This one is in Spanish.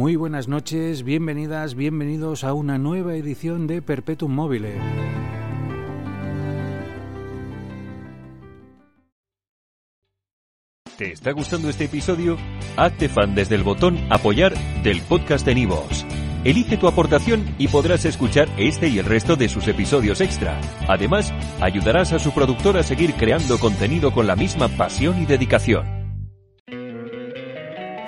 Muy buenas noches, bienvenidas, bienvenidos a una nueva edición de Perpetuum Mobile. ¿Te está gustando este episodio? Hazte fan desde el botón Apoyar del podcast de Nivos. Elige tu aportación y podrás escuchar este y el resto de sus episodios extra. Además, ayudarás a su productor a seguir creando contenido con la misma pasión y dedicación.